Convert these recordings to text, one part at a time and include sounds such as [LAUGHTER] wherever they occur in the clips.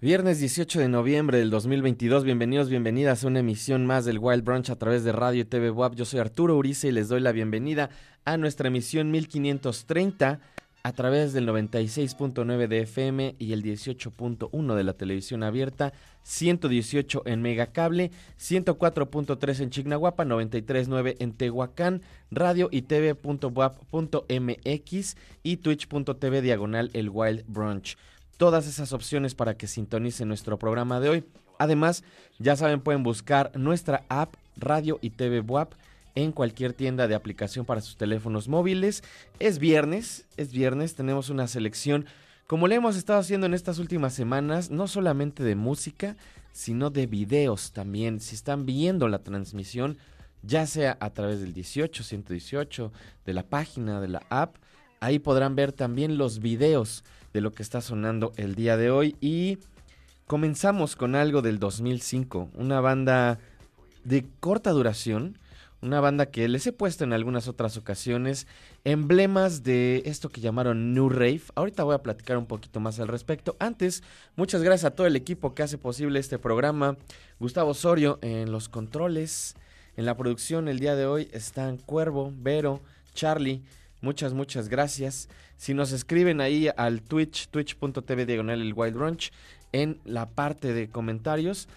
Viernes 18 de noviembre del 2022, bienvenidos, bienvenidas a una emisión más del Wild Brunch a través de Radio y TV WAP. Yo soy Arturo Urice y les doy la bienvenida a nuestra emisión 1530 a través del 96.9 de FM y el 18.1 de la televisión abierta, 118 en Megacable, 104.3 en Chignahuapa, 93.9 en Tehuacán, radio y tv.wap.mx y twitch.tv diagonal el Wild Brunch todas esas opciones para que sintonicen nuestro programa de hoy. Además, ya saben, pueden buscar nuestra app Radio y TV WAP en cualquier tienda de aplicación para sus teléfonos móviles. Es viernes, es viernes, tenemos una selección, como le hemos estado haciendo en estas últimas semanas, no solamente de música, sino de videos también. Si están viendo la transmisión, ya sea a través del 18, 118, de la página, de la app, ahí podrán ver también los videos de lo que está sonando el día de hoy y comenzamos con algo del 2005, una banda de corta duración, una banda que les he puesto en algunas otras ocasiones, emblemas de esto que llamaron New Rave. Ahorita voy a platicar un poquito más al respecto. Antes, muchas gracias a todo el equipo que hace posible este programa. Gustavo Osorio en los controles, en la producción el día de hoy están Cuervo, Vero, Charlie, Muchas, muchas gracias. Si nos escriben ahí al Twitch, twitch.tv diagonal el Wild Brunch, en la parte de comentarios,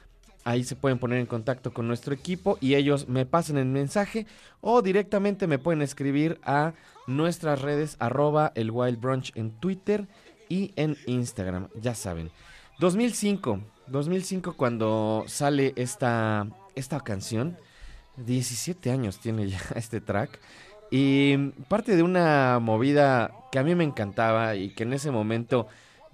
ahí se pueden poner en contacto con nuestro equipo y ellos me pasan el mensaje o directamente me pueden escribir a nuestras redes arroba el Wild Brunch en Twitter y en Instagram, ya saben. 2005, 2005 cuando sale esta, esta canción, 17 años tiene ya [LAUGHS] este track. Y parte de una movida que a mí me encantaba y que en ese momento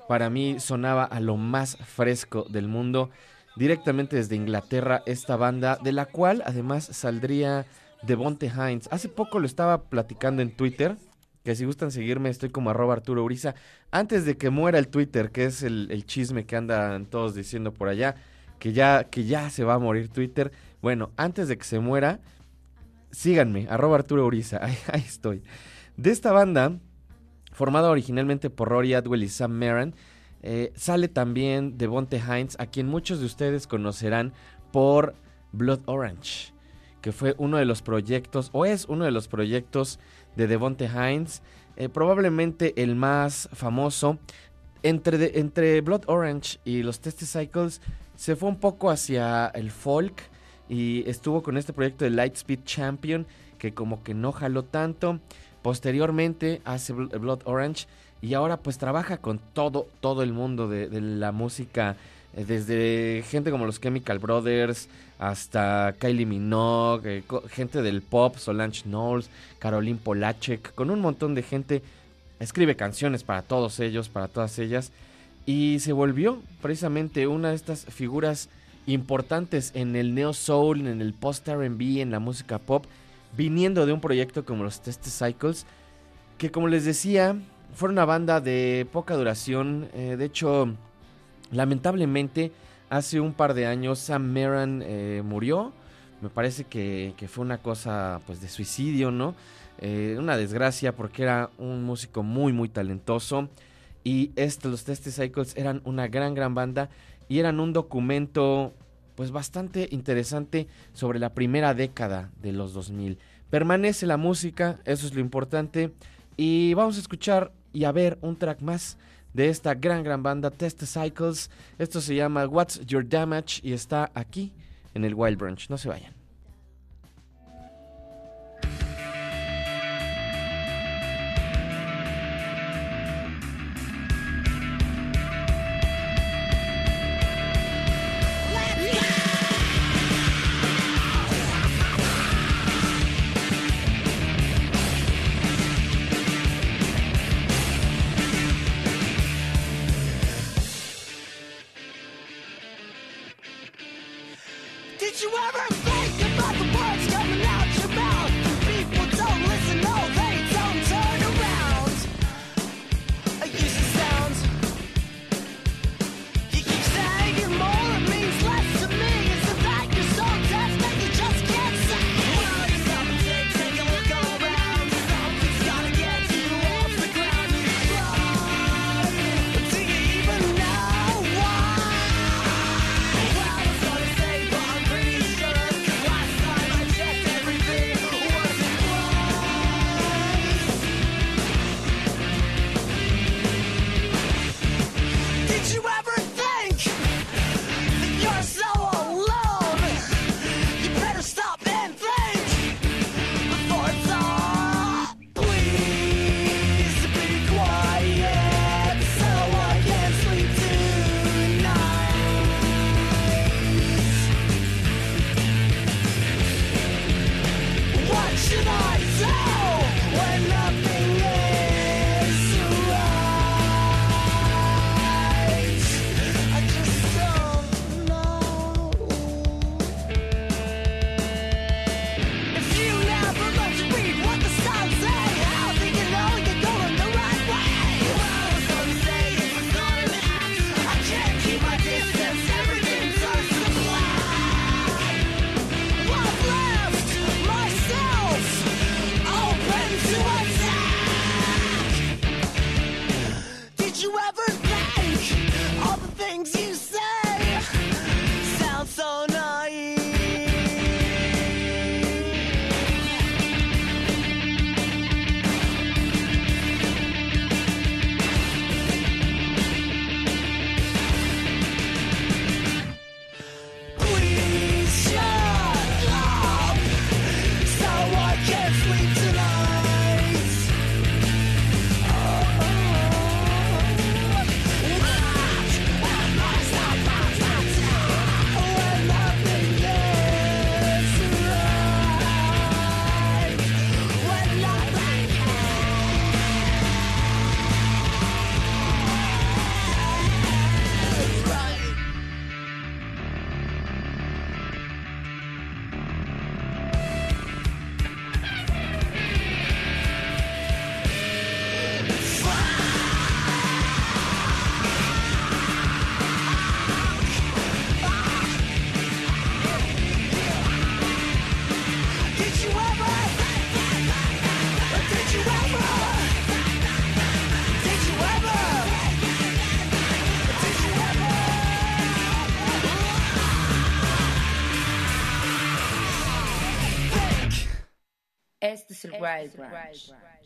para mí sonaba a lo más fresco del mundo, directamente desde Inglaterra, esta banda, de la cual además saldría Devonte Hines. Hace poco lo estaba platicando en Twitter, que si gustan seguirme estoy como arroba Arturo Uriza. Antes de que muera el Twitter, que es el, chisme que andan todos diciendo por allá, que ya, que ya se va a morir Twitter. Bueno, antes de que se muera, síganme, arroba Arturo Uriza, [LAUGHS] ahí, estoy. De esta banda, formada originalmente por Rory Atwell y Sam Maran, eh, sale también Devonte Hines, a quien muchos de ustedes conocerán por Blood Orange, que fue uno de los proyectos, o es uno de los proyectos de Devonte Hines, eh, probablemente el más famoso. Entre, entre Blood Orange y los Test Cycles se fue un poco hacia el folk y estuvo con este proyecto de Lightspeed Champion que como que no jaló tanto. Posteriormente hace Blood Orange y ahora pues trabaja con todo, todo el mundo de, la música, eh, desde gente como los Chemical Brothers hasta Kylie Minogue, eh, gente del pop, Solange Knowles, Caroline Polachek, con un montón de gente. Escribe canciones para todos ellos, para todas ellas. Y se volvió precisamente una de estas figuras importantes en el neo soul, en el post R&B, en la música pop, viniendo de un proyecto como los Test Cycles, que como les decía, fue una banda de poca duración. Eh, de hecho, lamentablemente, hace un par de años Sam Meran eh, murió. Me parece que, fue una cosa pues de suicidio, ¿no? Eh, una desgracia porque era un músico muy, muy talentoso. Y este, los Test Cycles eran una gran, gran banda y eran un documento pues bastante interesante sobre la primera década de los 2000. Permanece la música, eso es lo importante, y vamos a escuchar y a ver un track más de esta gran gran banda Test Cycles. Esto se llama What's Your Damage y está aquí en el Wild Branch. No se vayan.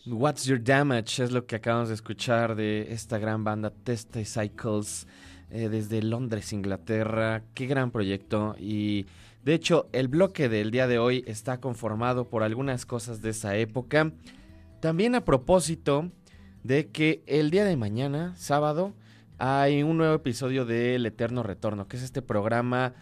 What's Your Damage es lo que acabamos de escuchar de esta gran banda Testa Cycles eh, desde Londres, Inglaterra. Qué gran proyecto y de hecho el bloque del día de hoy está conformado por algunas cosas de esa época. También a propósito de que el día de mañana, sábado, hay un nuevo episodio de El Eterno Retorno, que es este programa,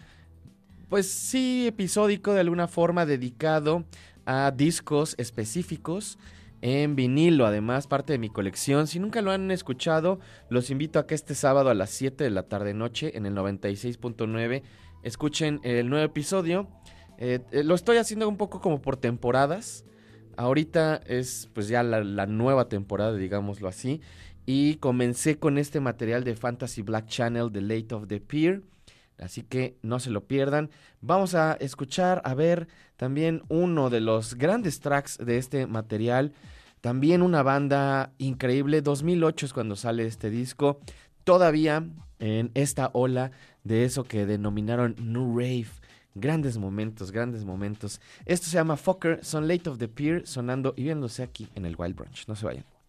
pues sí, episódico de alguna forma dedicado a discos específicos en vinilo, además parte de mi colección. Si nunca lo han escuchado, los invito a que este sábado a las 7 de la tarde noche en el 96.9 escuchen el nuevo episodio. Eh, eh, lo estoy haciendo un poco como por temporadas. Ahorita es pues ya la, la, nueva temporada, digámoslo así. Y comencé con este material de Fantasy Black Channel, The Late of the Pier. Así que no se lo pierdan. Vamos a escuchar, a ver también uno de los grandes tracks de este material. También una banda increíble. 2008 es cuando sale este disco. Todavía en esta ola de eso que denominaron New Rave. Grandes momentos, grandes momentos. Esto se llama Fucker, son Late of the Pier, sonando y viéndose aquí en el Wild Brunch. No se vayan.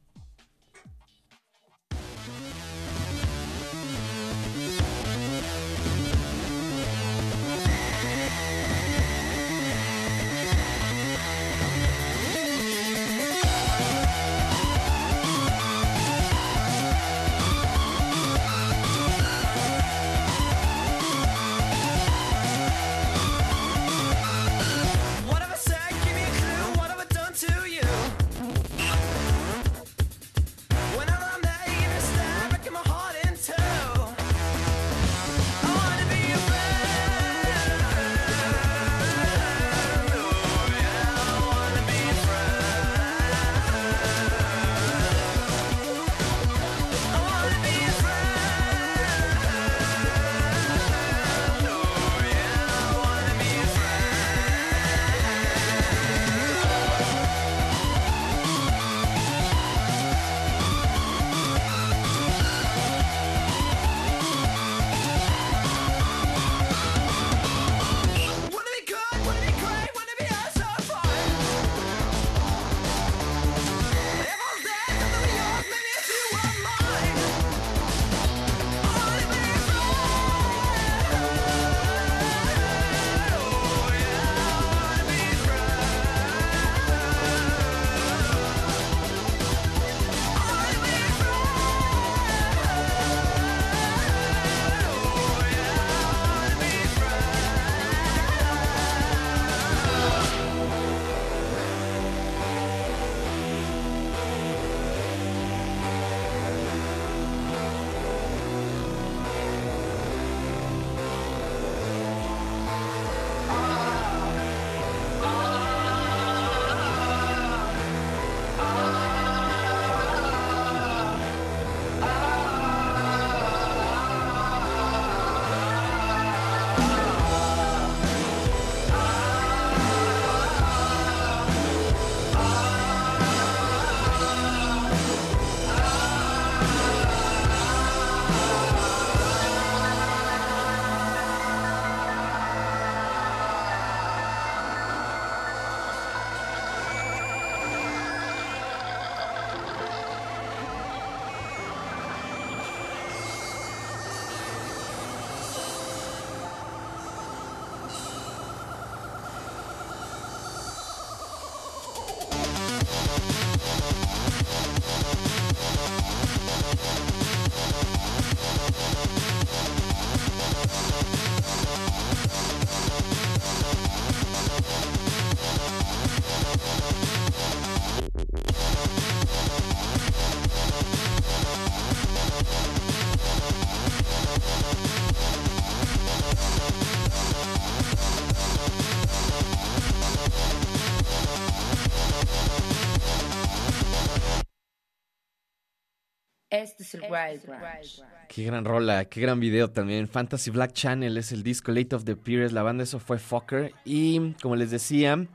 Este Wild Branch. Qué gran rola, qué gran video también. Fantasy Black Channel es el disco Late of the Peers, la banda eso fue Fucker. Y como les decía,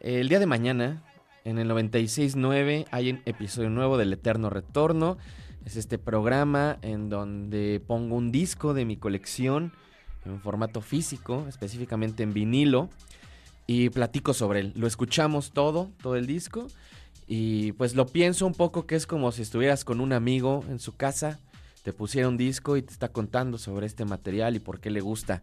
el día de mañana, en el 96.9, hay un episodio nuevo del Eterno Retorno. Es este programa en donde pongo un disco de mi colección en formato físico, específicamente en vinilo. y platico sobre él. Lo escuchamos todo, todo el disco. Y pues lo pienso un poco que es como si estuvieras con un amigo en su casa, te pusiera un disco y te está contando sobre este material y por qué le gusta.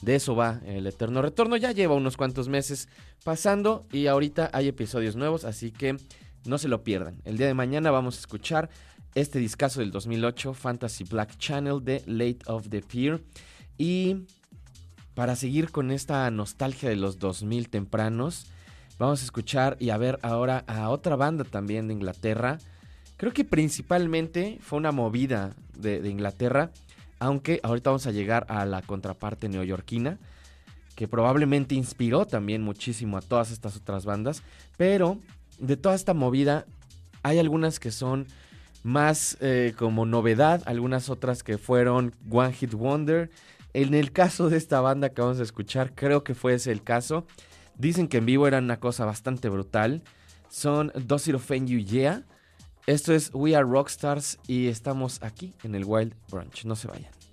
De eso va el Eterno Retorno. Ya lleva unos cuantos meses pasando y ahorita hay episodios nuevos, así que no se lo pierdan. El día de mañana vamos a escuchar este discazo del 2008, Fantasy Black Channel de Late of the Pier. Y para seguir con esta nostalgia de los 2000 tempranos, vamos a escuchar y a ver ahora a otra banda también de Inglaterra. Creo que principalmente fue una movida de, Inglaterra, aunque ahorita vamos a llegar a la contraparte neoyorquina, que probablemente inspiró también muchísimo a todas estas otras bandas, pero de toda esta movida hay algunas que son más eh, como novedad, algunas otras que fueron One Hit Wonder en el caso de esta banda que vamos a escuchar, creo que fue ese el caso. Dicen que en vivo era una cosa bastante brutal. Son Offend You Yeah. Esto es We Are Rockstars y estamos aquí en el Wild Brunch. No se vayan.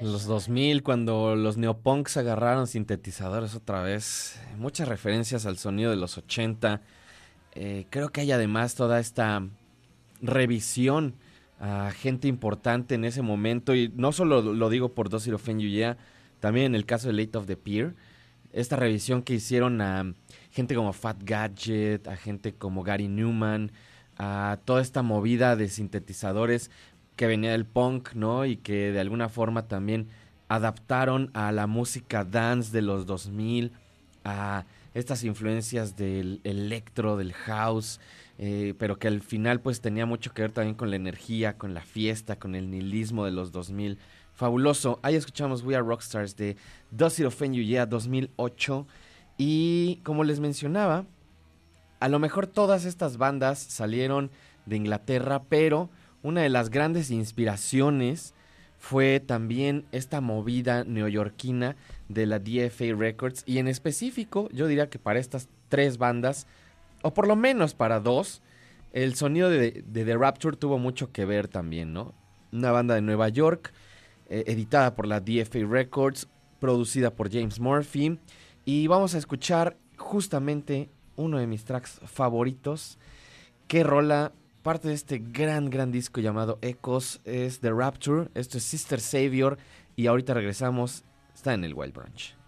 Los 2000, cuando los neopunks agarraron sintetizadores otra vez. Muchas referencias al sonido de los 80. Eh, creo que hay además toda esta revisión a gente importante en ese momento. Y no solo lo digo por Dosir of You también en el caso de Late of the Pier. Esta revisión que hicieron a gente como Fat Gadget, a gente como Gary Newman, a toda esta movida de sintetizadores que venía del punk, ¿no? Y que de alguna forma también adaptaron a la música dance de los 2000, a estas influencias del electro, del house, eh, pero que al final pues tenía mucho que ver también con la energía, con la fiesta, con el nihilismo de los 2000. Fabuloso. Ahí escuchamos We Are Rockstars de Does It Offend You Yeah 2008. Y como les mencionaba, a lo mejor todas estas bandas salieron de Inglaterra, pero una de las grandes inspiraciones fue también esta movida neoyorquina de la DFA Records y en específico yo diría que para estas tres bandas, o por lo menos para dos, el sonido de, The Rapture tuvo mucho que ver también, ¿no? Una banda de Nueva York, eh, editada por la DFA Records, producida por James Murphy, y vamos a escuchar justamente uno de mis tracks favoritos, que rola parte de este gran, gran disco llamado Echoes, es The Rapture, esto es Sister Savior, y ahorita regresamos, está en el Wild Branch.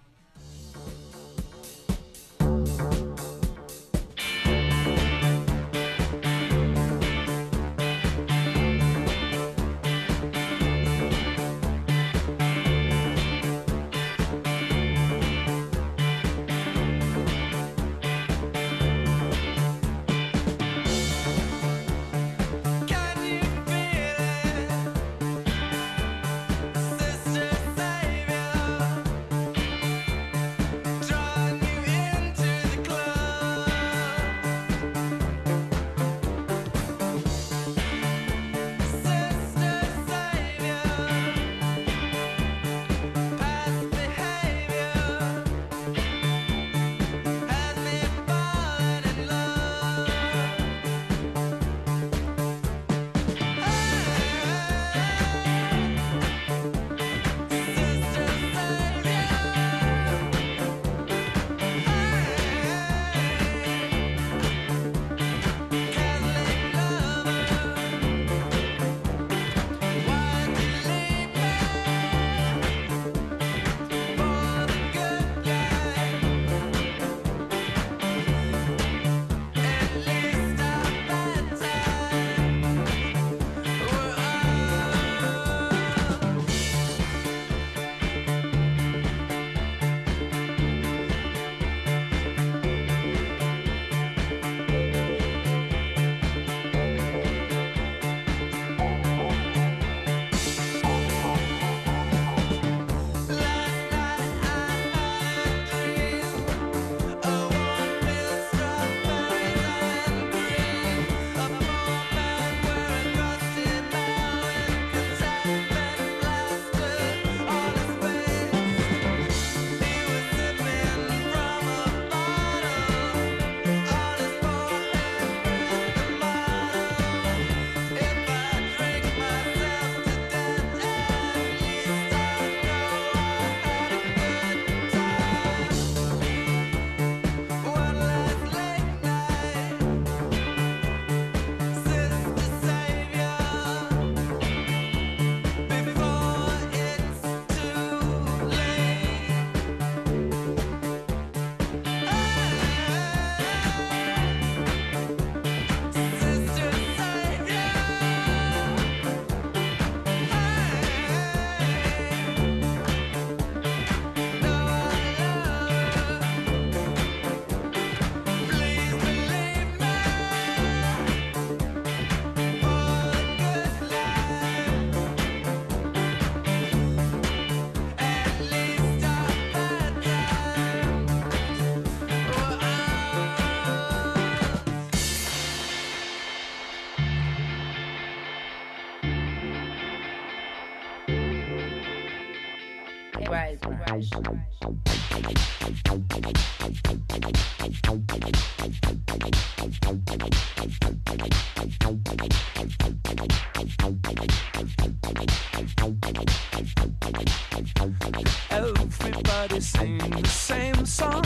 Everybody sing the same song.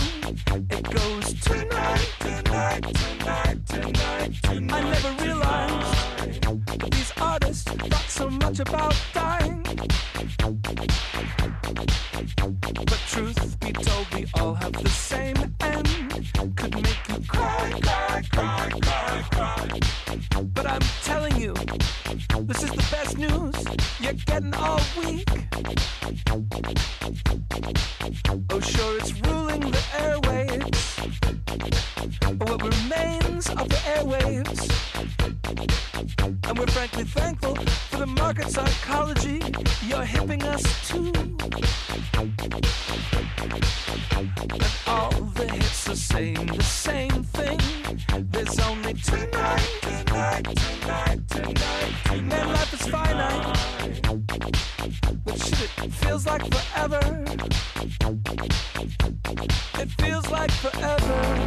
It goes tonight, tonight, tonight, tonight, tonight. I never realized these artists thought so much about dying. But truth be told, we all have the same end. Could make you cry, cry, cry, cry, cry. But I'm telling you, this is the best news you're getting all week. Oh, sure, it's ruling the airwaves. What remains of the airwaves? And we're frankly thankful for the market psychology you're hipping us to. And all the hits are saying the same thing. There's only tonight. tonight, tonight, tonight. Man, life is finite. But shit, it feels like forever. It feels like forever.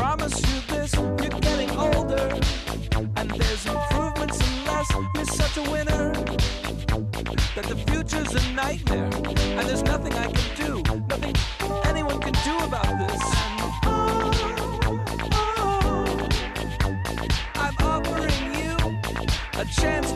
promise you this, you're getting older. And there's improvements unless you're such a winner that the future's a nightmare and there's nothing I can do, nothing anyone can do about this. And oh, I'm offering you a chance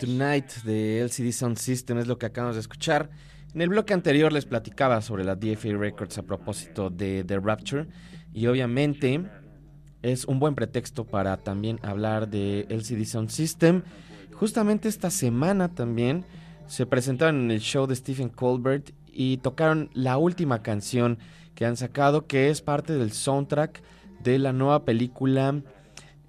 Tonight de LCD Sound System es lo que acabamos de escuchar. En el bloque anterior les platicaba sobre la DFA Records a propósito de The Rapture y obviamente es un buen pretexto para también hablar de LCD Sound System. Justamente esta semana también se presentaron en el show de Stephen Colbert y tocaron la última canción que han sacado que es parte del soundtrack de la nueva película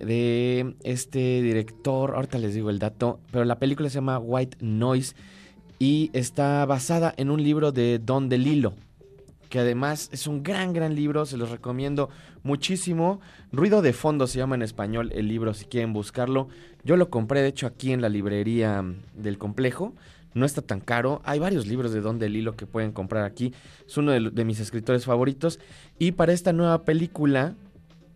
de este director, ahorita les digo el dato, pero la película se llama White Noise y está basada en un libro de Don DeLillo, que además es un gran, gran libro, se los recomiendo muchísimo. Ruido de fondo se llama en español el libro, si quieren buscarlo. Yo lo compré, de hecho, aquí en la librería del complejo. No está tan caro. Hay varios libros de Don DeLillo que pueden comprar aquí. Es uno de, de mis escritores favoritos. Y para esta nueva película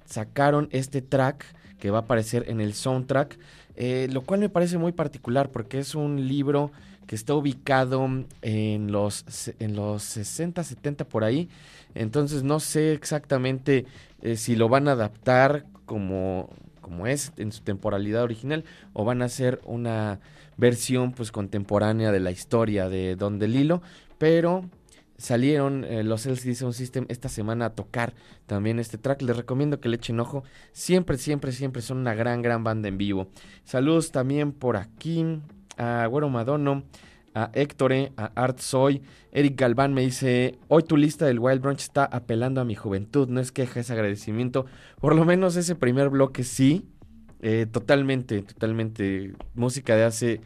sacaron este track que va a aparecer en el soundtrack, eh, lo cual me parece muy particular porque es un libro que está ubicado en los, en los 60, 70 por ahí. Entonces no sé exactamente eh, si lo van a adaptar como, como es en su temporalidad original o van a hacer una versión pues contemporánea de la historia de Don DeLillo, pero salieron eh, los LCD Sound System esta semana a tocar también este track. Les recomiendo que le echen ojo. Siempre, siempre, siempre son una gran, gran banda en vivo. Saludos también por aquí a Güero Madono, a Héctor, a Art Soy. Eric Galván me dice, hoy tu lista del Wild Brunch está apelando a mi juventud. No es queja, es agradecimiento. Por lo menos ese primer bloque sí. Eh, totalmente, totalmente. Música de hace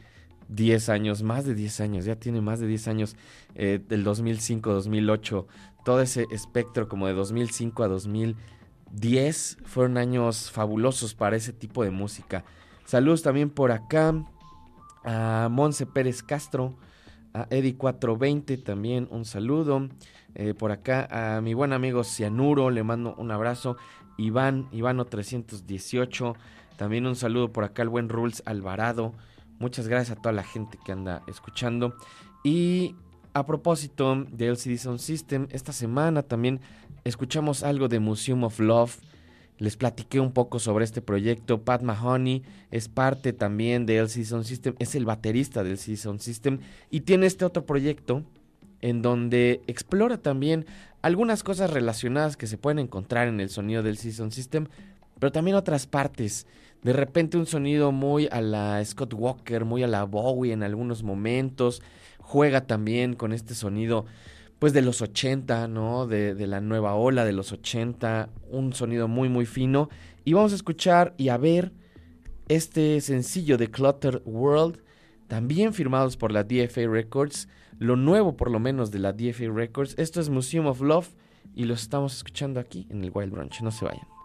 10 años, más de 10 años, ya tiene más de 10 años, eh, del 2005, 2008, todo ese espectro como de 2005 a 2010 fueron años fabulosos para ese tipo de música. Saludos también por acá a Monse Pérez Castro, a Eddie420 también un saludo. Eh, por acá a mi buen amigo Cianuro, le mando un abrazo. Iván, Ivano 318, también un saludo por acá al buen Rules Alvarado. Muchas gracias a toda la gente que anda escuchando. Y a propósito de LCD Sound System, esta semana también escuchamos algo de Museum of Love. Les platiqué un poco sobre este proyecto. Pat Mahoney es parte también de LCD Sound System, es el baterista del LCD System y tiene este otro proyecto en donde explora también algunas cosas relacionadas que se pueden encontrar en el sonido del Sound System, pero también otras partes de repente un sonido muy a la Scott Walker, muy a la Bowie en algunos momentos. Juega también con este sonido pues de los 80, ¿no? De, la nueva ola de los 80, un sonido muy muy fino. Y vamos a escuchar y a ver este sencillo de Clutter World, también firmados por la DFA Records, lo nuevo por lo menos de la DFA Records. Esto es Museum of Love y los estamos escuchando aquí en el Wild Brunch, no se vayan.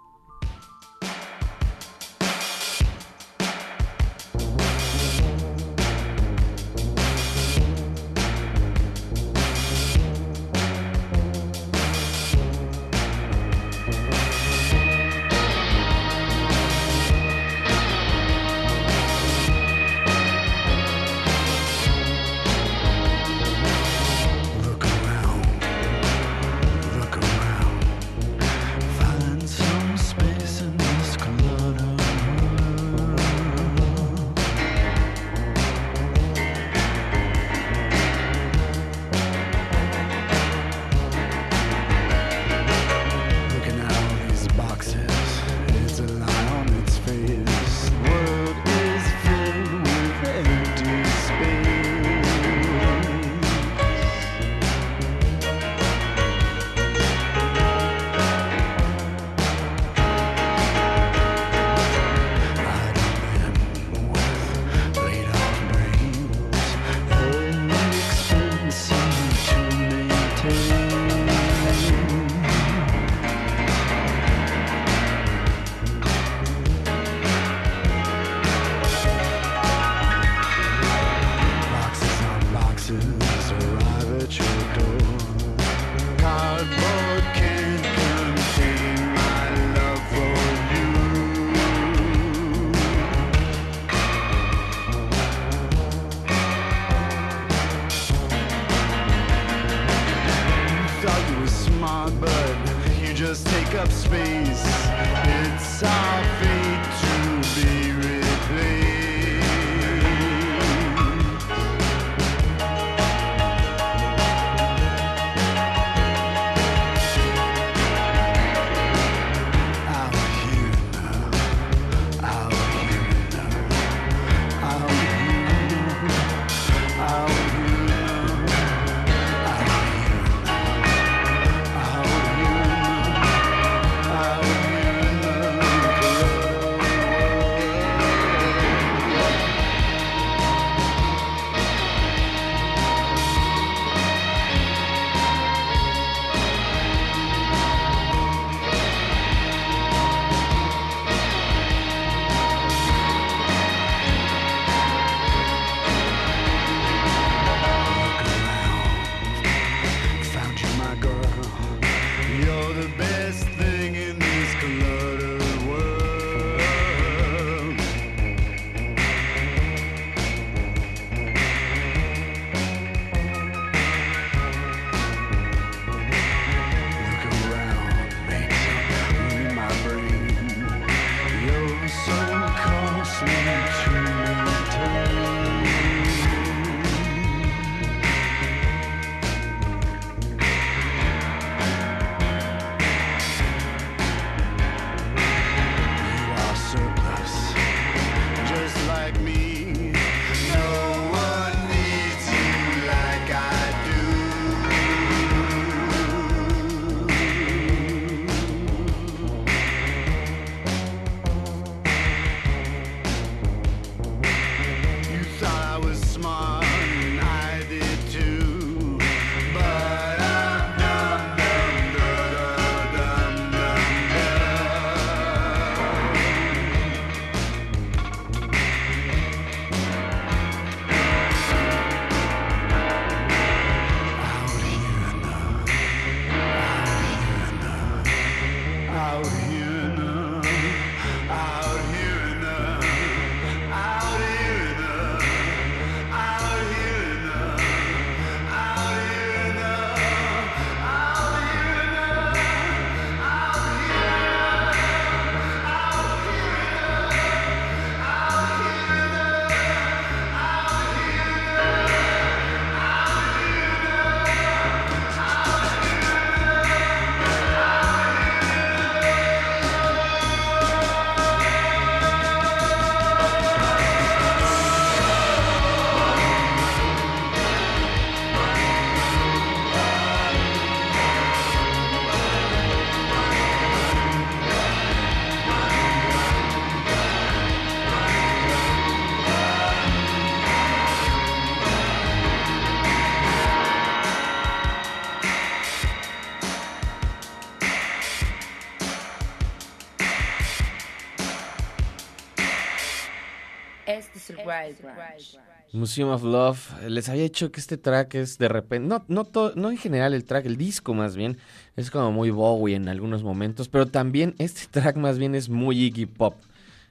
Museum of Love. Les había dicho que este track es de repente, no, no, to- no en general el track, el disco más bien, es como muy Bowie en algunos momentos, pero también este [LAUGHS] track más bien es muy Iggy Pop.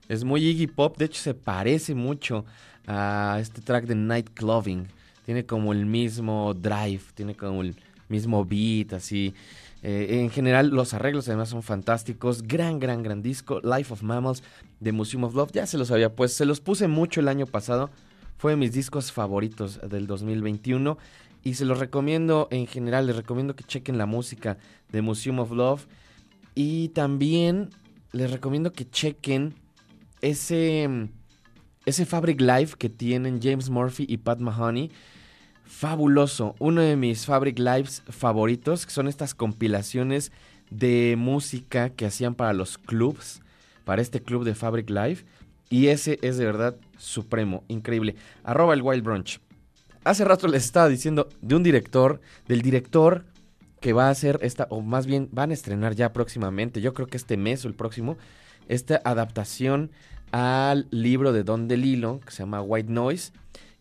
Es muy Iggy Pop, de hecho se parece mucho a este track de Night Clubbing. Tiene como el mismo drive, tiene como el mismo beat, así. Eh, en general, los arreglos además son fantásticos. Gran, gran, gran disco. Life of Mammals de Museum of Love. Ya se los había pues, se los puse mucho el año pasado. Fue de mis discos favoritos del 2021. Y se los recomiendo en general. Les recomiendo que chequen la música de Museum of Love. Y también les recomiendo que chequen ese, ese Fabric Live que tienen James Murphy y Pat Mahoney. Fabuloso. Uno de mis Fabric Lives favoritos, que son estas compilaciones de música que hacían para los clubs, para este club de Fabric Live. Y ese es de verdad supremo, increíble. Arroba el Wild Brunch. Hace rato les estaba diciendo de un director, del director que va a hacer esta, o más bien van a estrenar ya próximamente, yo creo que este mes o el próximo, esta adaptación al libro de Don DeLillo, que se llama White Noise.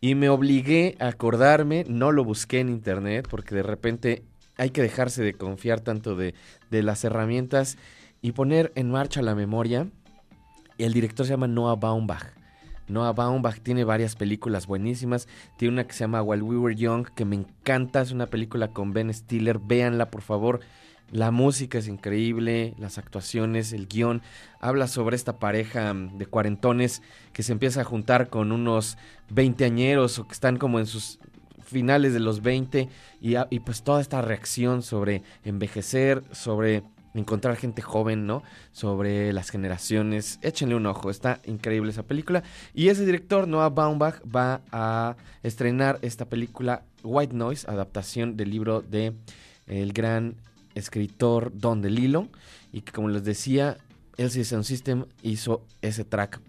Y me obligué a acordarme, no lo busqué en internet, porque de repente hay que dejarse de confiar tanto de, de las herramientas y poner en marcha la memoria. El director se llama Noah Baumbach. Noah Baumbach tiene varias películas buenísimas. Tiene una que se llama While We Were Young, que me encanta. Es una película con Ben Stiller. Véanla, por favor. La música es increíble, las actuaciones, el guion. Habla sobre esta pareja mm, de cuarentones que se empieza a juntar con unos veinteañeros o que están como en sus finales de los 20 y, y pues toda esta reacción sobre envejecer, sobre encontrar gente joven, ¿no? Sobre las generaciones. Échenle un ojo, está increíble esa película. Y ese director, Noah Baumbach, va a estrenar esta película White Noise, adaptación del libro de el gran escritor Don DeLillo. Y que como les decía, LCD Sound System hizo ese track.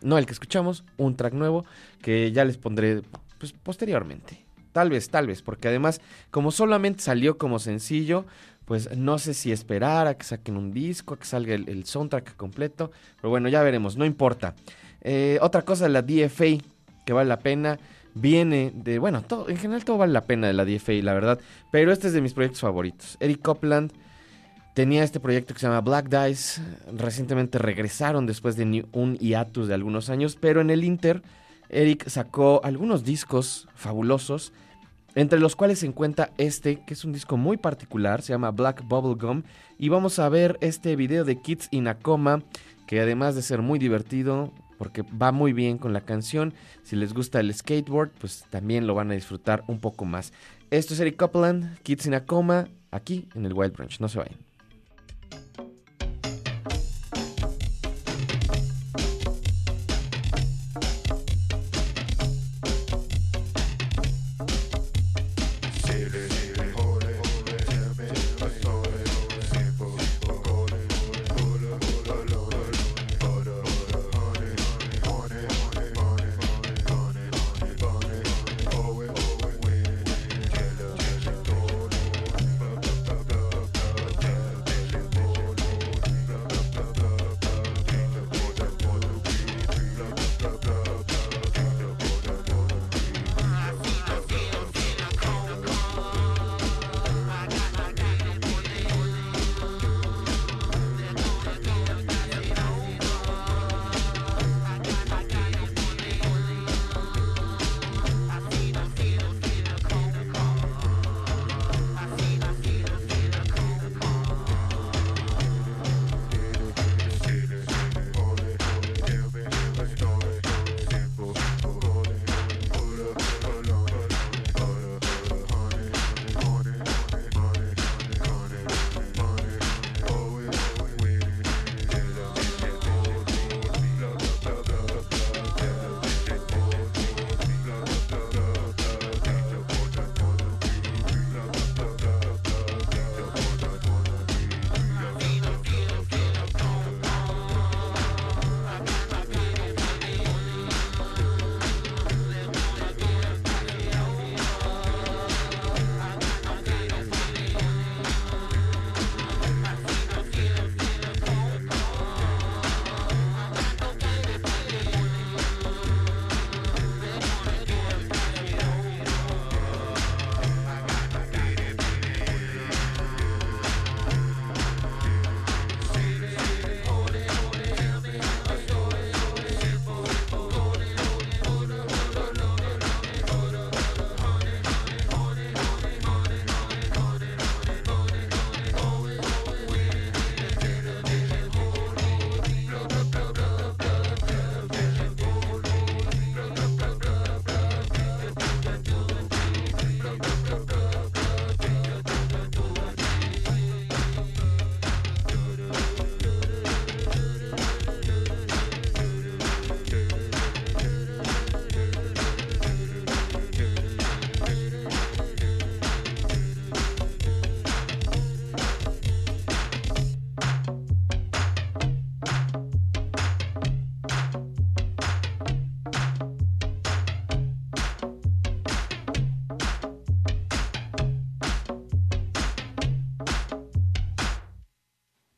No el que escuchamos, un track nuevo que ya les pondré pues, posteriormente. Tal vez, tal vez, porque además, como solamente salió como sencillo, pues no sé si esperar a que saquen un disco, a que salga el, soundtrack completo. Pero bueno, ya veremos, no importa. Eh, otra cosa de la DFA que vale la pena. Viene de, bueno, todo, en general todo vale la pena de la DFA, la verdad. Pero este es de mis proyectos favoritos. Eric Copland tenía este proyecto que se llama Black Dice. Recientemente regresaron después de un hiatus de algunos años. Pero en el Inter, Eric sacó algunos discos fabulosos. Entre los cuales se encuentra este, que es un disco muy particular, se llama Black Bubblegum. Y vamos a ver este video de Kids in a Coma, que además de ser muy divertido, porque va muy bien con la canción, si les gusta el skateboard, pues también lo van a disfrutar un poco más. Esto es Eric Copeland, Kids in a Coma, aquí en el Wild Branch, no se vayan.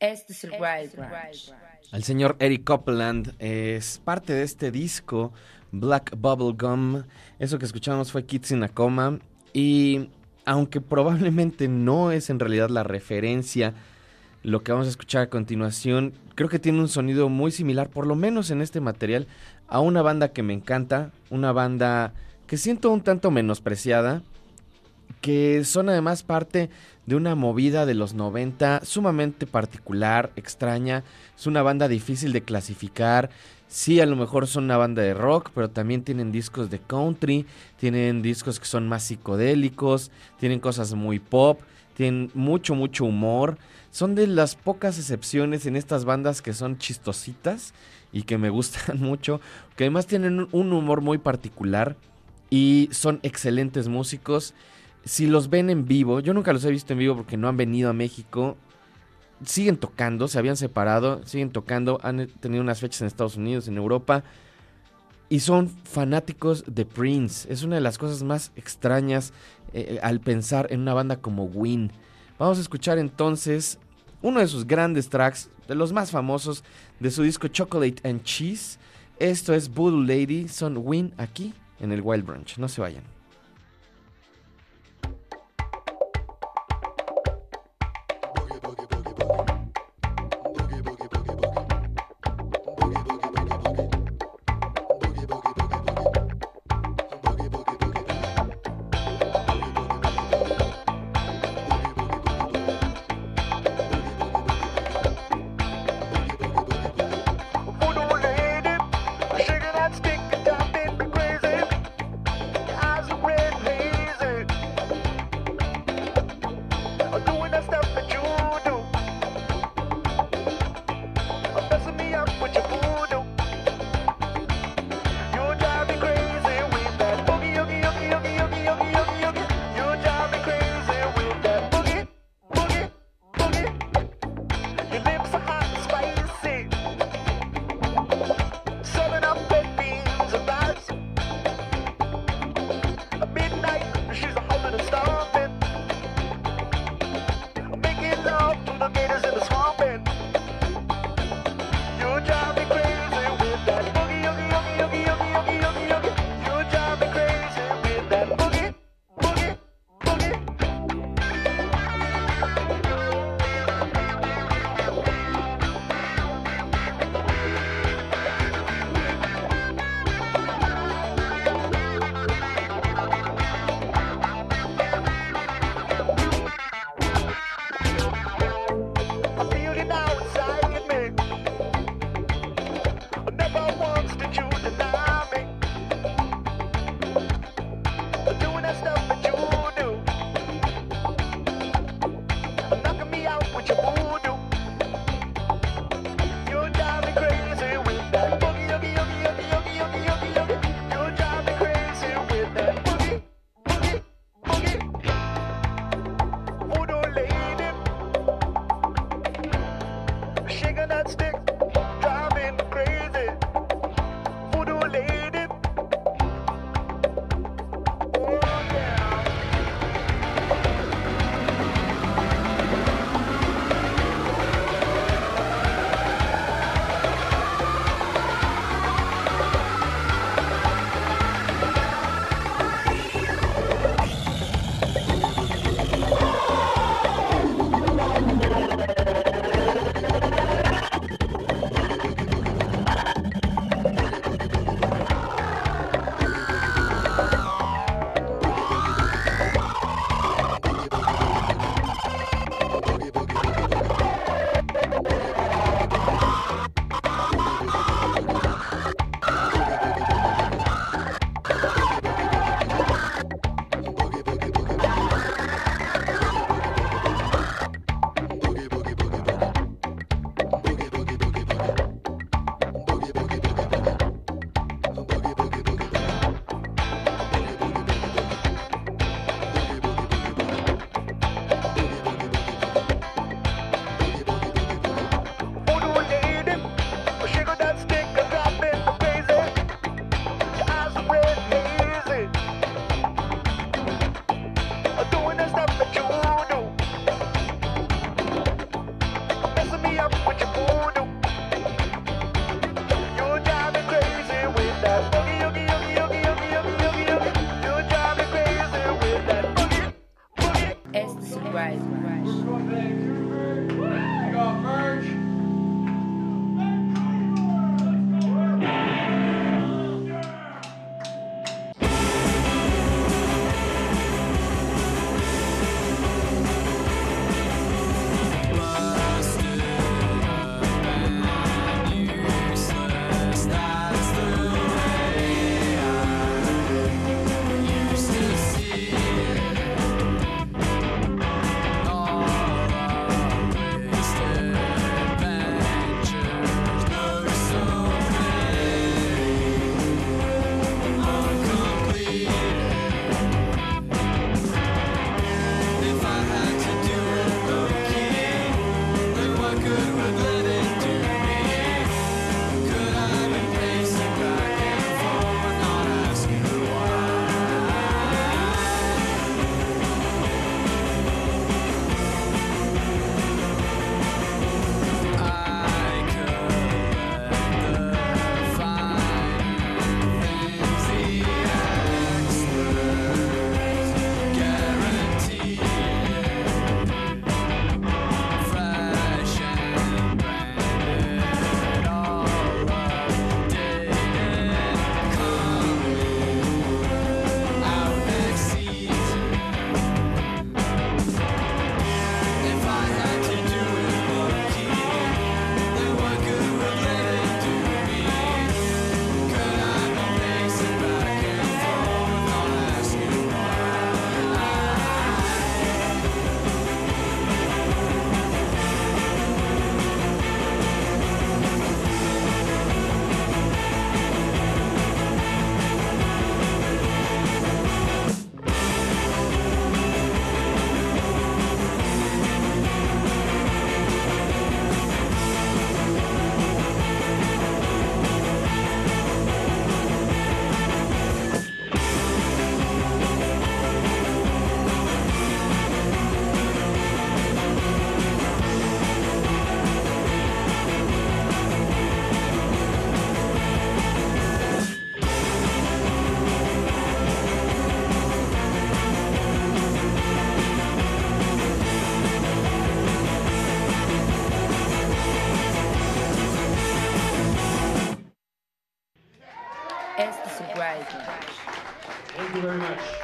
Este es el Wild Branch. El señor Eric Copeland es parte de este disco Black Bubblegum. Eso que escuchamos fue Kids in a Coma. Y aunque probablemente no es en realidad la referencia, lo que vamos a escuchar a continuación, creo que tiene un sonido muy similar, por lo menos en este material, a una banda que me encanta, una banda que siento un tanto menospreciada, que son además parte de una movida de los 90 sumamente particular, extraña, es una banda difícil de clasificar, sí a lo mejor son una banda de rock, pero también tienen discos de country, tienen discos que son más psicodélicos, tienen cosas muy pop, tienen mucho, mucho humor, son de las pocas excepciones en estas bandas que son chistositas y que me [LAUGHS] gustan mucho, que además tienen un humor muy particular y son excelentes músicos si los ven en vivo, yo nunca los he visto en vivo porque no han venido a México, siguen tocando, se habían separado, siguen tocando, han tenido unas fechas en Estados Unidos, en Europa, y son fanáticos de Prince. Es una de las cosas más extrañas eh, al pensar en una banda como Win. Vamos a escuchar entonces uno de sus grandes tracks, de los más famosos de su disco Chocolate and Cheese. Esto es Voodoo Lady, son Win aquí en el Wild Branch. No se vayan.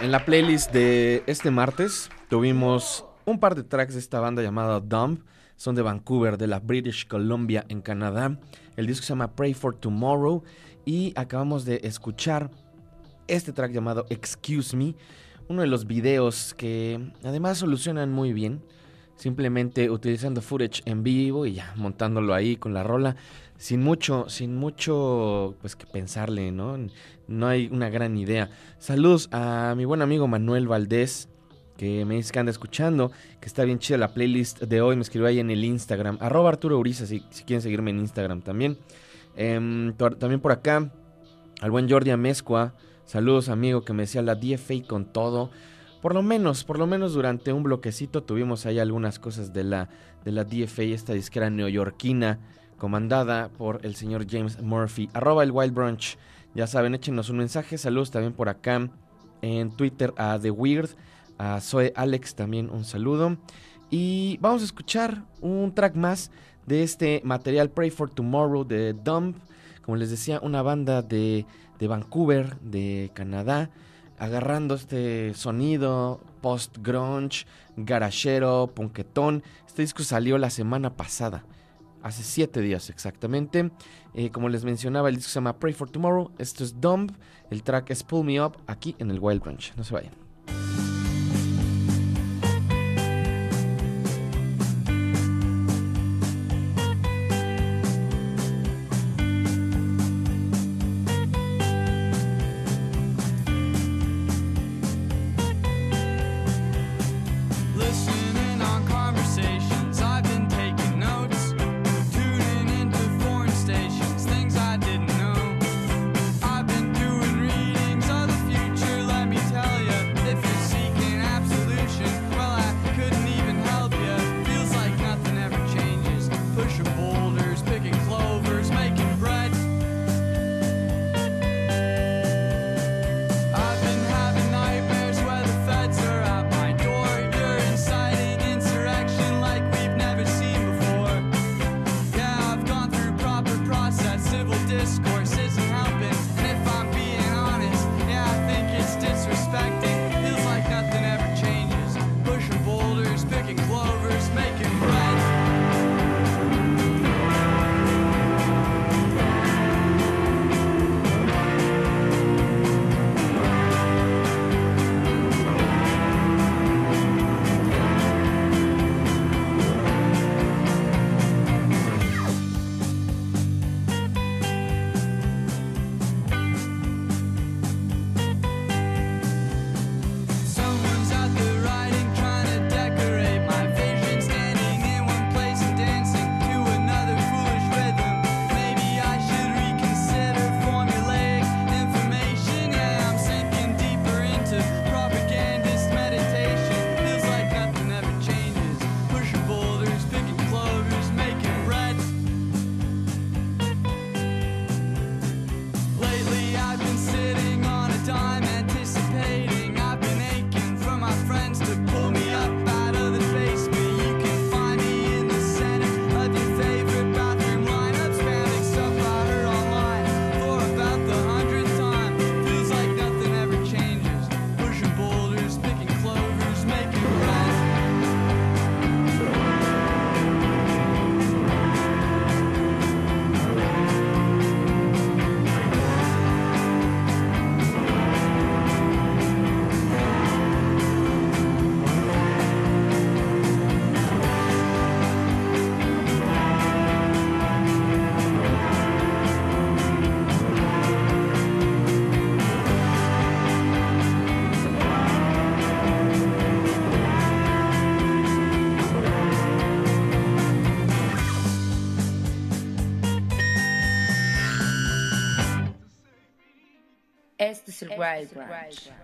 En la playlist de este martes tuvimos un par de tracks de esta banda llamada Dump. Son de Vancouver, de la British Columbia, en Canadá. El disco se llama Pray for Tomorrow. Y acabamos de escuchar este track llamado Excuse Me. Uno de los videos que además solucionan muy bien. Simplemente utilizando footage en vivo y ya montándolo ahí con la rola. Sin mucho, sin mucho, pues que pensarle, ¿no? No hay una gran idea. Saludos a mi buen amigo Manuel Valdés que me dice que anda escuchando, que está bien chida la playlist de hoy, me escribió ahí en el Instagram, arroba Arturo Uriza, si, si quieren seguirme en Instagram también. Em, también por acá, al buen Jordi Amezcua, saludos amigo, que me decía la DFA con todo. Por lo menos, por lo menos durante un bloquecito tuvimos ahí algunas cosas de la, de la DFA, esta disquera neoyorquina, comandada por el señor James Murphy, arroba el Wild Brunch. Ya saben, échenos un mensaje, saludos también por acá en Twitter a The Weird a Zoe Alex también un saludo. Y vamos a escuchar un track más de este material Pray for Tomorrow de Dump. Como les decía, una banda de, Vancouver, de Canadá, agarrando este sonido post-grunge, garachero, punketón. Este disco salió la semana pasada, hace siete días exactamente. Eh, como les mencionaba, el disco se llama Pray for Tomorrow. Esto es Dump. El track es Pull Me Up aquí en el Wild Brunch. No se vayan.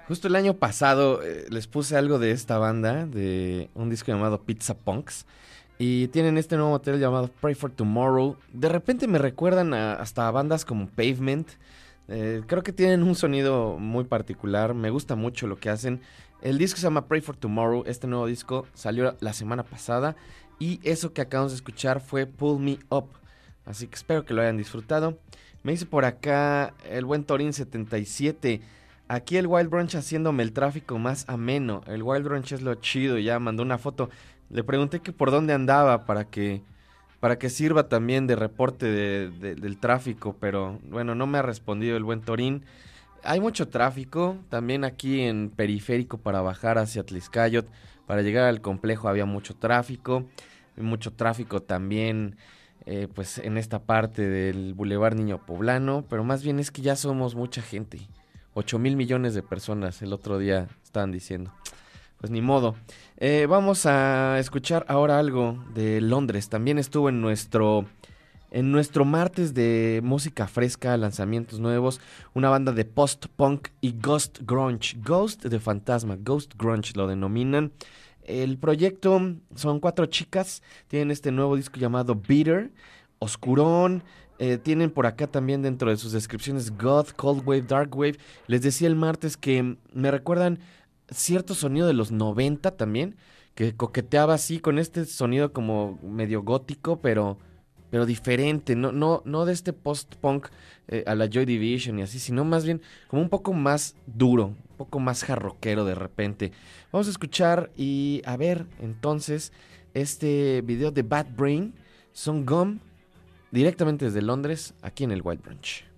Justo el año pasado eh, les puse algo de esta banda, de un disco llamado Pizza Punks. Y tienen este nuevo material llamado Pray for Tomorrow. De repente me recuerdan hasta a bandas como Pavement. Eh, creo que tienen un sonido muy particular. Me gusta mucho lo que hacen. El disco se llama Pray for Tomorrow. Este nuevo disco salió la semana pasada. Y eso que acabamos de escuchar fue Pull Me Up. Así que espero que lo hayan disfrutado. Me dice por acá el buen Torin 77. Aquí el Wild Brunch haciéndome el tráfico más ameno. El Wild Brunch es lo chido. Ya mandó una foto. Le pregunté que por dónde andaba para que para que sirva también de reporte del tráfico, pero bueno, no me ha respondido el buen Torín. Hay mucho tráfico, también aquí en periférico para bajar hacia Tliscayot, para llegar al complejo había mucho tráfico, mucho tráfico también eh, pues en esta parte del Boulevard Niño Poblano, pero más bien es que ya somos mucha gente, 8 mil millones de personas el otro día estaban diciendo. Pues ni modo. Eh, vamos a escuchar ahora algo de Londres. También estuvo en nuestro en nuestro martes de música fresca, lanzamientos nuevos, una banda de post-punk y ghost grunge. Ghost de fantasma, ghost grunge lo denominan. El proyecto son cuatro chicas, tienen este nuevo disco llamado Bitter, Oscurón. Eh, tienen por acá también dentro de sus descripciones God, Cold Wave, Dark Wave. Les decía el martes que me recuerdan cierto sonido de los 90 también, que coqueteaba así con este sonido como medio gótico, pero, pero diferente, no, no, no de este post-punk eh, a la Joy Division y así, sino más bien como un poco más duro, un poco más jarroquero de repente. Vamos a escuchar y a ver entonces este video de Bad Brain, Son Gum, directamente desde Londres, aquí en el Wild Branch.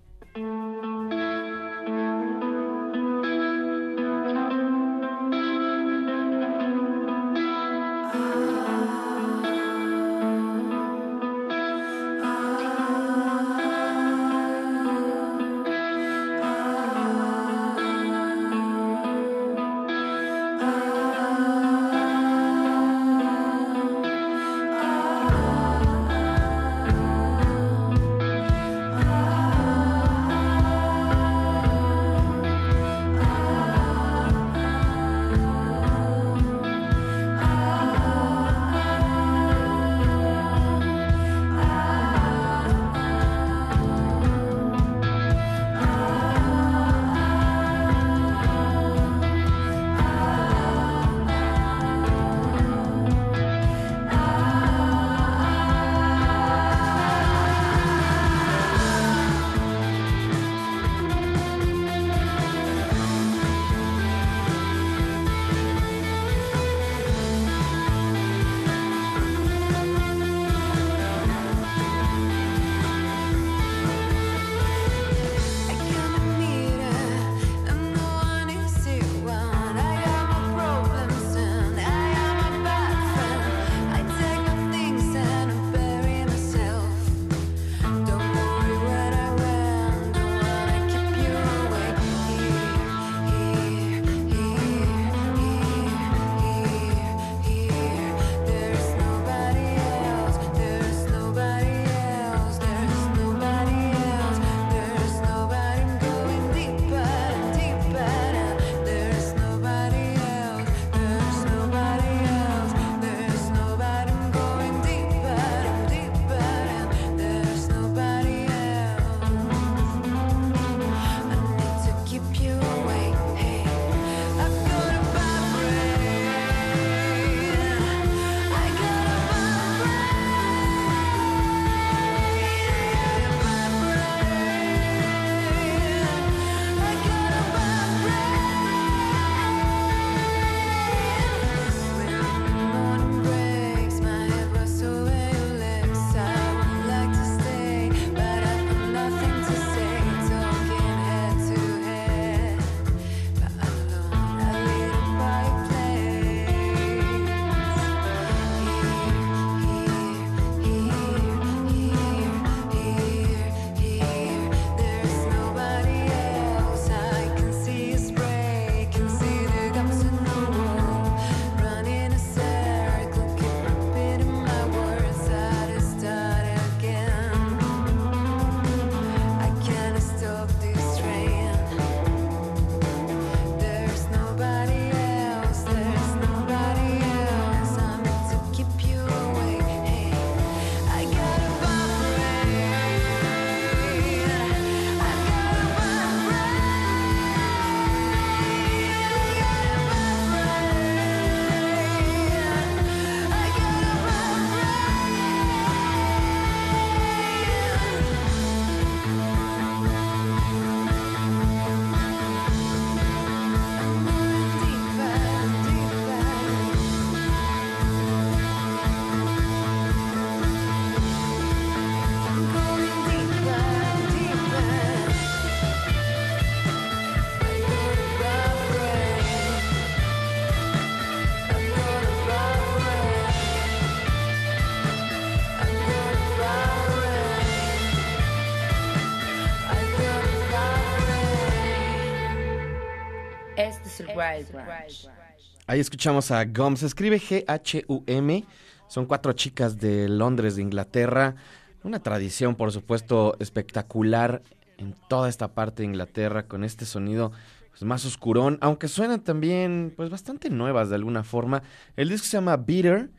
Ahí escuchamos a Gum. Se escribe G-H-U-M. Son cuatro chicas de Londres, de Inglaterra. Una tradición, por supuesto, espectacular en toda esta parte de Inglaterra con este sonido pues, más oscurón, aunque suenan también pues bastante nuevas de alguna forma. El disco se llama Bitter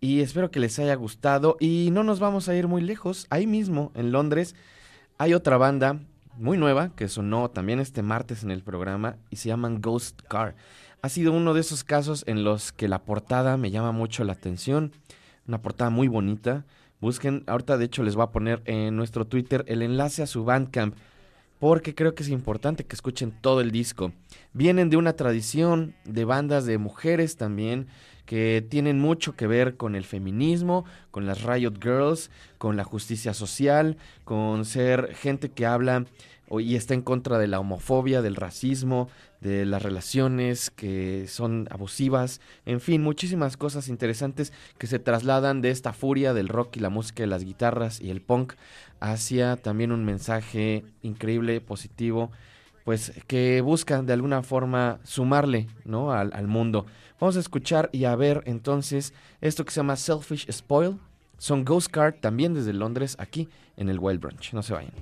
y espero que les haya gustado y no nos vamos a ir muy lejos. Ahí mismo en Londres hay otra banda muy nueva que sonó también este martes en el programa y se llaman Ghost Car. Ha sido uno de esos casos en los que la portada me llama mucho la atención. Una portada muy bonita. Busquen, ahorita de hecho les voy a poner en nuestro Twitter el enlace a su Bandcamp porque creo que es importante que escuchen todo el disco. Vienen de una tradición de bandas de mujeres también que tienen mucho que ver con el feminismo, con las Riot Girls, con la justicia social, con ser gente que habla y está en contra de la homofobia, del racismo, de las relaciones que son abusivas, en fin, muchísimas cosas interesantes que se trasladan de esta furia del rock y la música de las guitarras y el punk hacia también un mensaje increíble, positivo, pues que buscan de alguna forma sumarle ¿no? al mundo. Vamos a escuchar y a ver entonces esto que se llama Selfish Spoil. Son Ghost Card también desde Londres aquí en el Wild Brunch. No se vayan.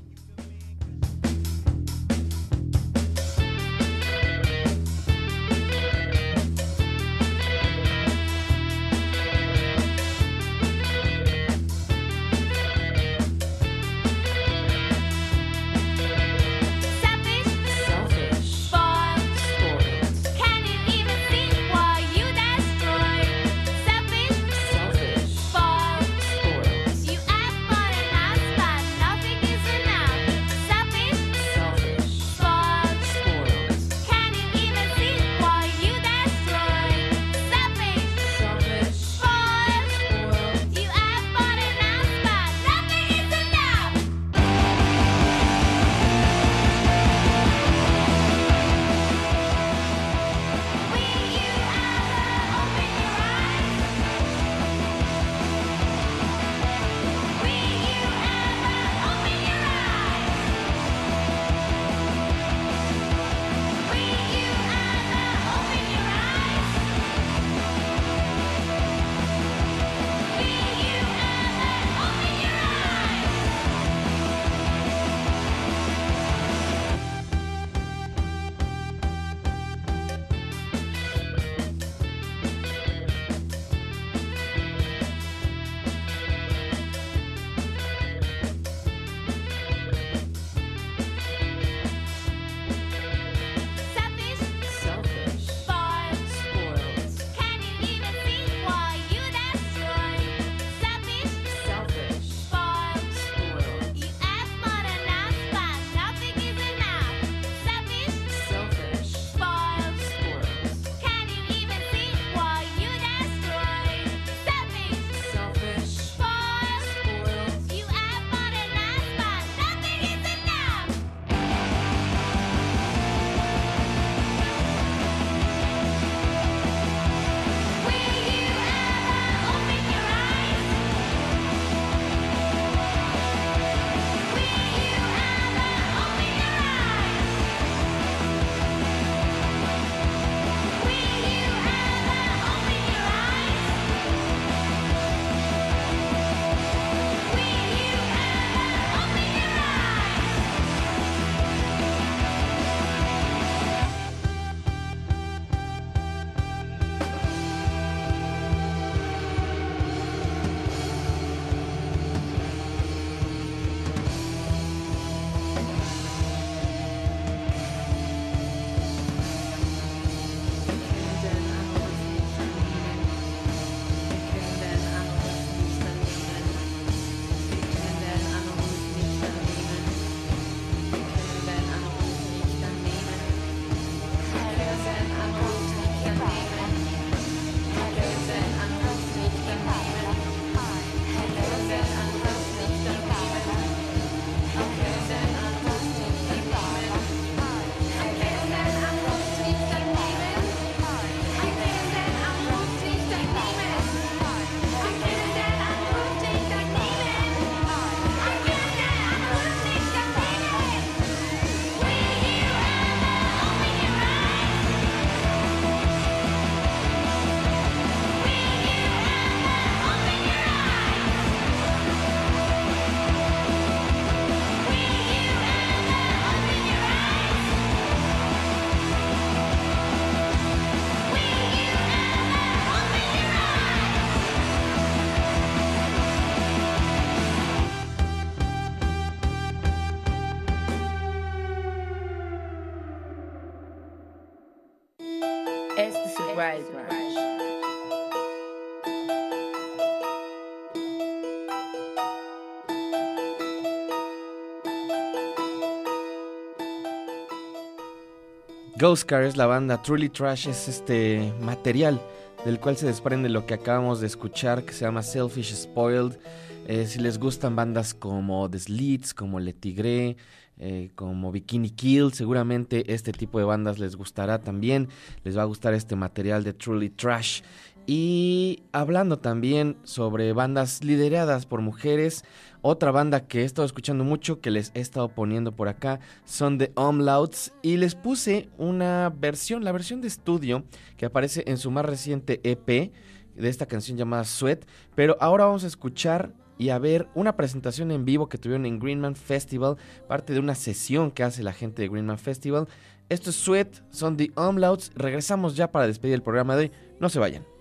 Ghost Car es la banda, Truly Trash es este material del cual se desprende lo que acabamos de escuchar que se llama Selfish Spoiled. Eh, si les gustan bandas como The Slits, como Le Tigre, eh, como Bikini Kill, seguramente este tipo de bandas les gustará también. Les va a gustar este material de Truly Trash. Y hablando también sobre bandas lideradas por mujeres, otra banda que he estado escuchando mucho, que les he estado poniendo por acá, son The Omlauts. Y les puse una versión, la versión de estudio, que aparece en su más reciente EP de esta canción llamada Sweat. Pero ahora vamos a escuchar y a ver una presentación en vivo que tuvieron en Greenman Festival, parte de una sesión que hace la gente de Greenman Festival. Esto es Sweat, son The Omlauts. Regresamos ya para despedir el programa de hoy. No se vayan.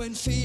when fear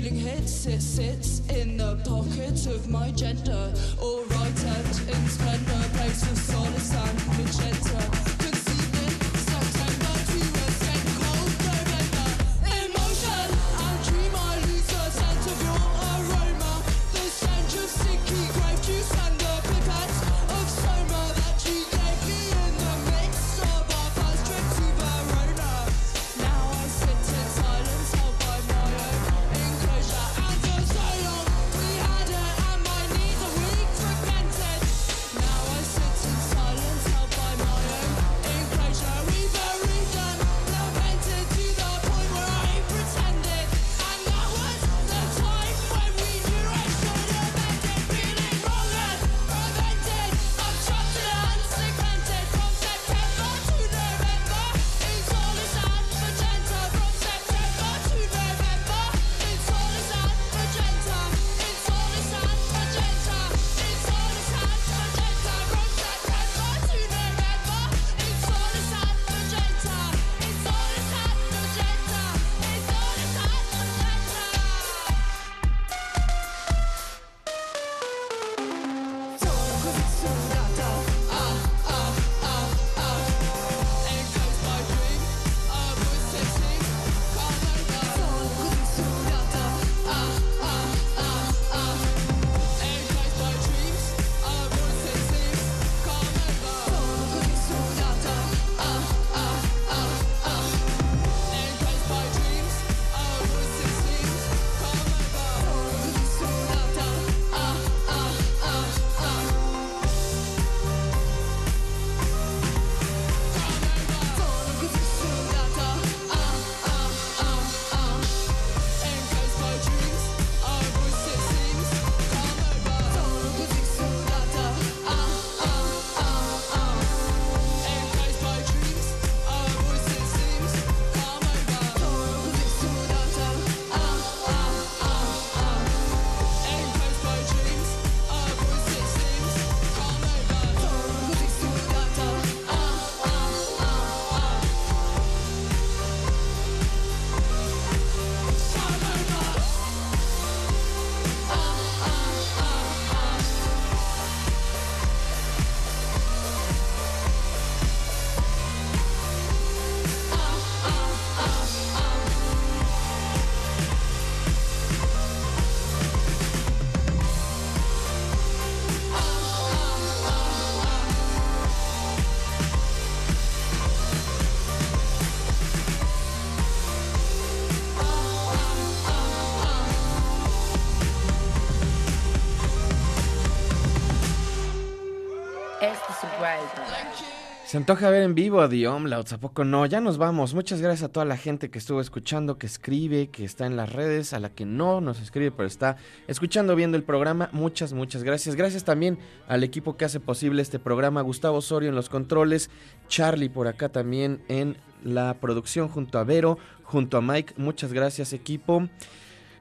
Se antoja ver en vivo a The Omlauts, ¿a poco no? Ya nos vamos. Muchas gracias a toda la gente que estuvo escuchando, que escribe, que está en las redes, a la que no nos escribe, pero está escuchando, viendo el programa. Muchas, muchas gracias. Gracias también al equipo que hace posible este programa. Gustavo Osorio en los controles, Charlie por acá también en la producción, junto a Vero, junto a Mike. Muchas gracias, equipo.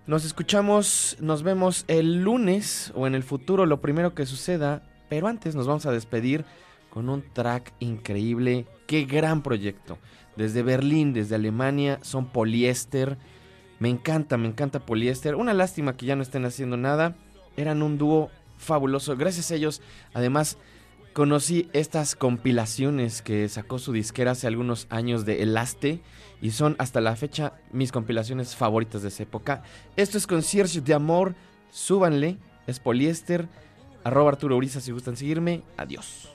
Nos escuchamos, nos vemos el lunes o en el futuro, lo primero que suceda. Pero antes nos vamos a despedir con un track increíble. Qué gran proyecto. Desde Berlín, desde Alemania, son poliéster. Me encanta, me encanta poliéster. Una lástima que ya no estén haciendo nada. Eran un dúo fabuloso. Gracias a ellos, además, conocí estas compilaciones que sacó su disquera hace algunos años de Elaste. Y son hasta la fecha mis compilaciones favoritas de esa época. Esto es Concierge de Amor. Súbanle. Es poliéster. Arroba Arturo Uriza si gustan seguirme. Adiós.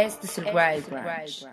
es the surprise branch.